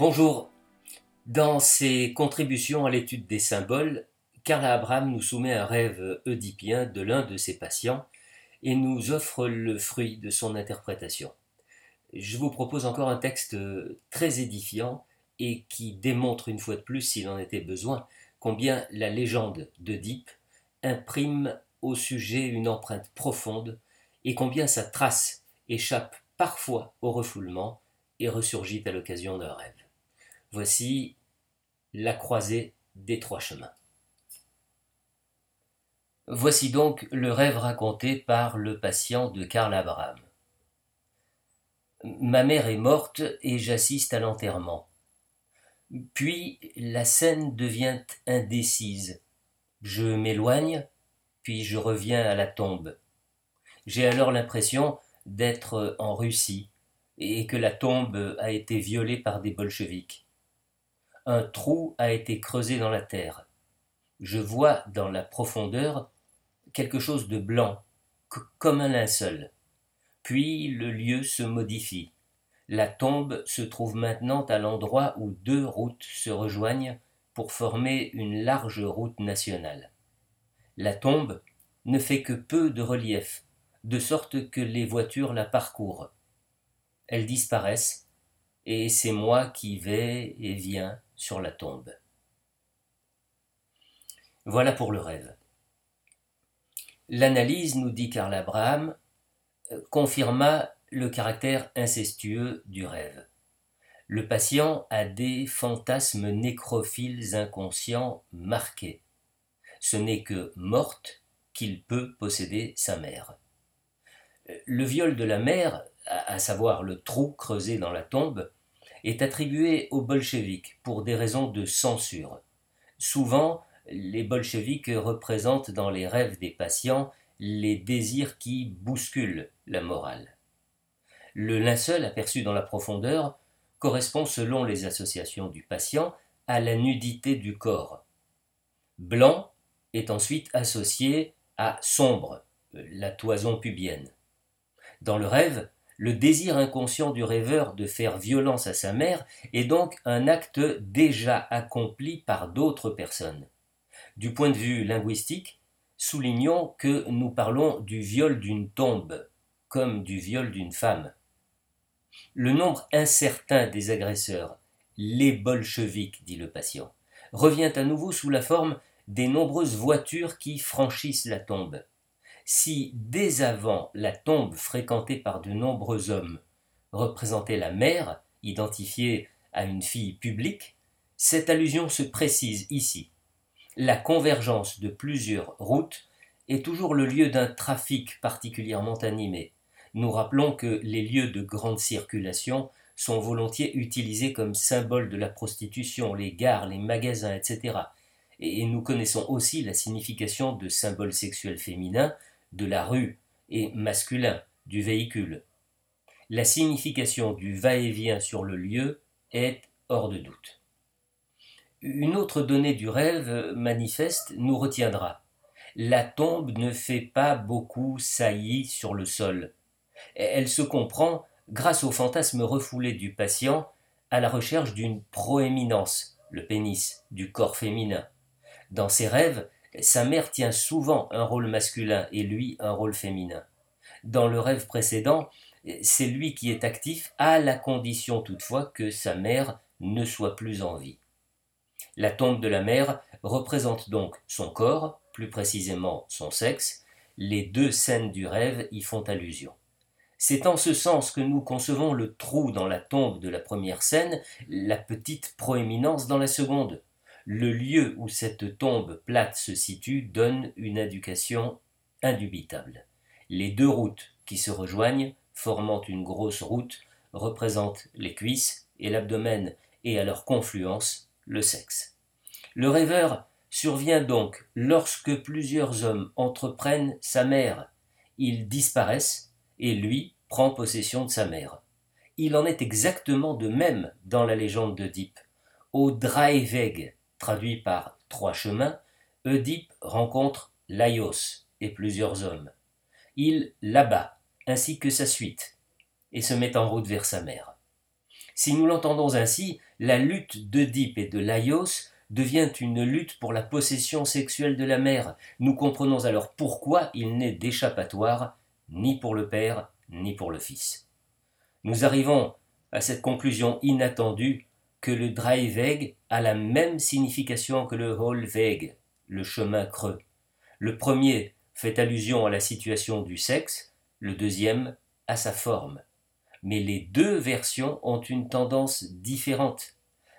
Bonjour. Dans ses contributions à l'étude des symboles, Carla Abraham nous soumet un rêve oedipien de l'un de ses patients et nous offre le fruit de son interprétation. Je vous propose encore un texte très édifiant et qui démontre une fois de plus, s'il en était besoin, combien la légende d'Oedipe imprime au sujet une empreinte profonde et combien sa trace échappe parfois au refoulement et ressurgit à l'occasion d'un rêve. Voici la croisée des trois chemins. Voici donc le rêve raconté par le patient de Karl Abraham. Ma mère est morte et j'assiste à l'enterrement. Puis la scène devient indécise. Je m'éloigne, puis je reviens à la tombe. J'ai alors l'impression d'être en Russie et que la tombe a été violée par des bolcheviks. Un trou a été creusé dans la terre. Je vois dans la profondeur quelque chose de blanc, comme un linceul. Puis le lieu se modifie. La tombe se trouve maintenant à l'endroit où deux routes se rejoignent pour former une large route nationale. La tombe ne fait que peu de relief, de sorte que les voitures la parcourent. Elles disparaissent, et c'est moi qui vais et viens sur la tombe. Voilà pour le rêve. L'analyse, nous dit Karl Abraham, confirma le caractère incestueux du rêve. Le patient a des fantasmes nécrophiles inconscients marqués. Ce n'est que morte qu'il peut posséder sa mère. Le viol de la mère, à savoir le trou creusé dans la tombe, est attribué aux bolcheviks pour des raisons de censure. Souvent, les bolcheviks représentent dans les rêves des patients les désirs qui bousculent la morale. Le linceul aperçu dans la profondeur correspond selon les associations du patient à la nudité du corps. Blanc est ensuite associé à sombre, la toison pubienne. Dans le rêve, le désir inconscient du rêveur de faire violence à sa mère est donc un acte déjà accompli par d'autres personnes. Du point de vue linguistique, soulignons que nous parlons du viol d'une tombe, comme du viol d'une femme. Le nombre incertain des agresseurs, les bolcheviks, dit le patient, revient à nouveau sous la forme des nombreuses voitures qui franchissent la tombe. Si dès avant la tombe fréquentée par de nombreux hommes représentait la mère, identifiée à une fille publique, cette allusion se précise ici la convergence de plusieurs routes est toujours le lieu d'un trafic particulièrement animé. Nous rappelons que les lieux de grande circulation sont volontiers utilisés comme symbole de la prostitution, les gares, les magasins, etc. Et nous connaissons aussi la signification de symboles sexuels féminins de la rue et masculin du véhicule. La signification du va-et-vient sur le lieu est hors de doute. Une autre donnée du rêve manifeste nous retiendra. La tombe ne fait pas beaucoup saillie sur le sol. Elle se comprend grâce au fantasme refoulé du patient à la recherche d'une proéminence, le pénis, du corps féminin. Dans ses rêves, sa mère tient souvent un rôle masculin et lui un rôle féminin. Dans le rêve précédent, c'est lui qui est actif à la condition toutefois que sa mère ne soit plus en vie. La tombe de la mère représente donc son corps, plus précisément son sexe, les deux scènes du rêve y font allusion. C'est en ce sens que nous concevons le trou dans la tombe de la première scène, la petite proéminence dans la seconde. Le lieu où cette tombe plate se situe donne une indication indubitable. Les deux routes qui se rejoignent, formant une grosse route, représentent les cuisses et l'abdomen, et à leur confluence, le sexe. Le rêveur survient donc lorsque plusieurs hommes entreprennent sa mère. Ils disparaissent et lui prend possession de sa mère. Il en est exactement de même dans la légende d'Oedipe. Au Draeveg, traduit par trois chemins, Oedipe rencontre Laios et plusieurs hommes. Il l'abat, ainsi que sa suite, et se met en route vers sa mère. Si nous l'entendons ainsi, la lutte d'Oedipe et de Laios devient une lutte pour la possession sexuelle de la mère. Nous comprenons alors pourquoi il n'est d'échappatoire ni pour le père ni pour le fils. Nous arrivons à cette conclusion inattendue que le Dreiveg a la même signification que le Holweg, le chemin creux. Le premier fait allusion à la situation du sexe, le deuxième à sa forme. Mais les deux versions ont une tendance différente.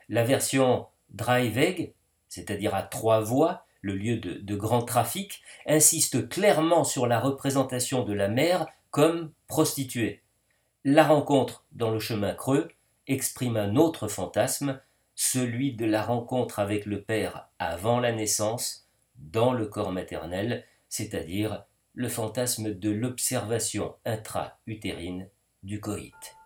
La version Dreiveg, c'est-à-dire à trois voies, le lieu de, de, grand trafic, insiste clairement sur la représentation de la mère comme prostituée. La rencontre dans le chemin creux exprime un autre fantasme, celui de la rencontre avec le Père avant la naissance, dans le corps maternel, c'est-à-dire le fantasme de l'observation intra-utérine du coït.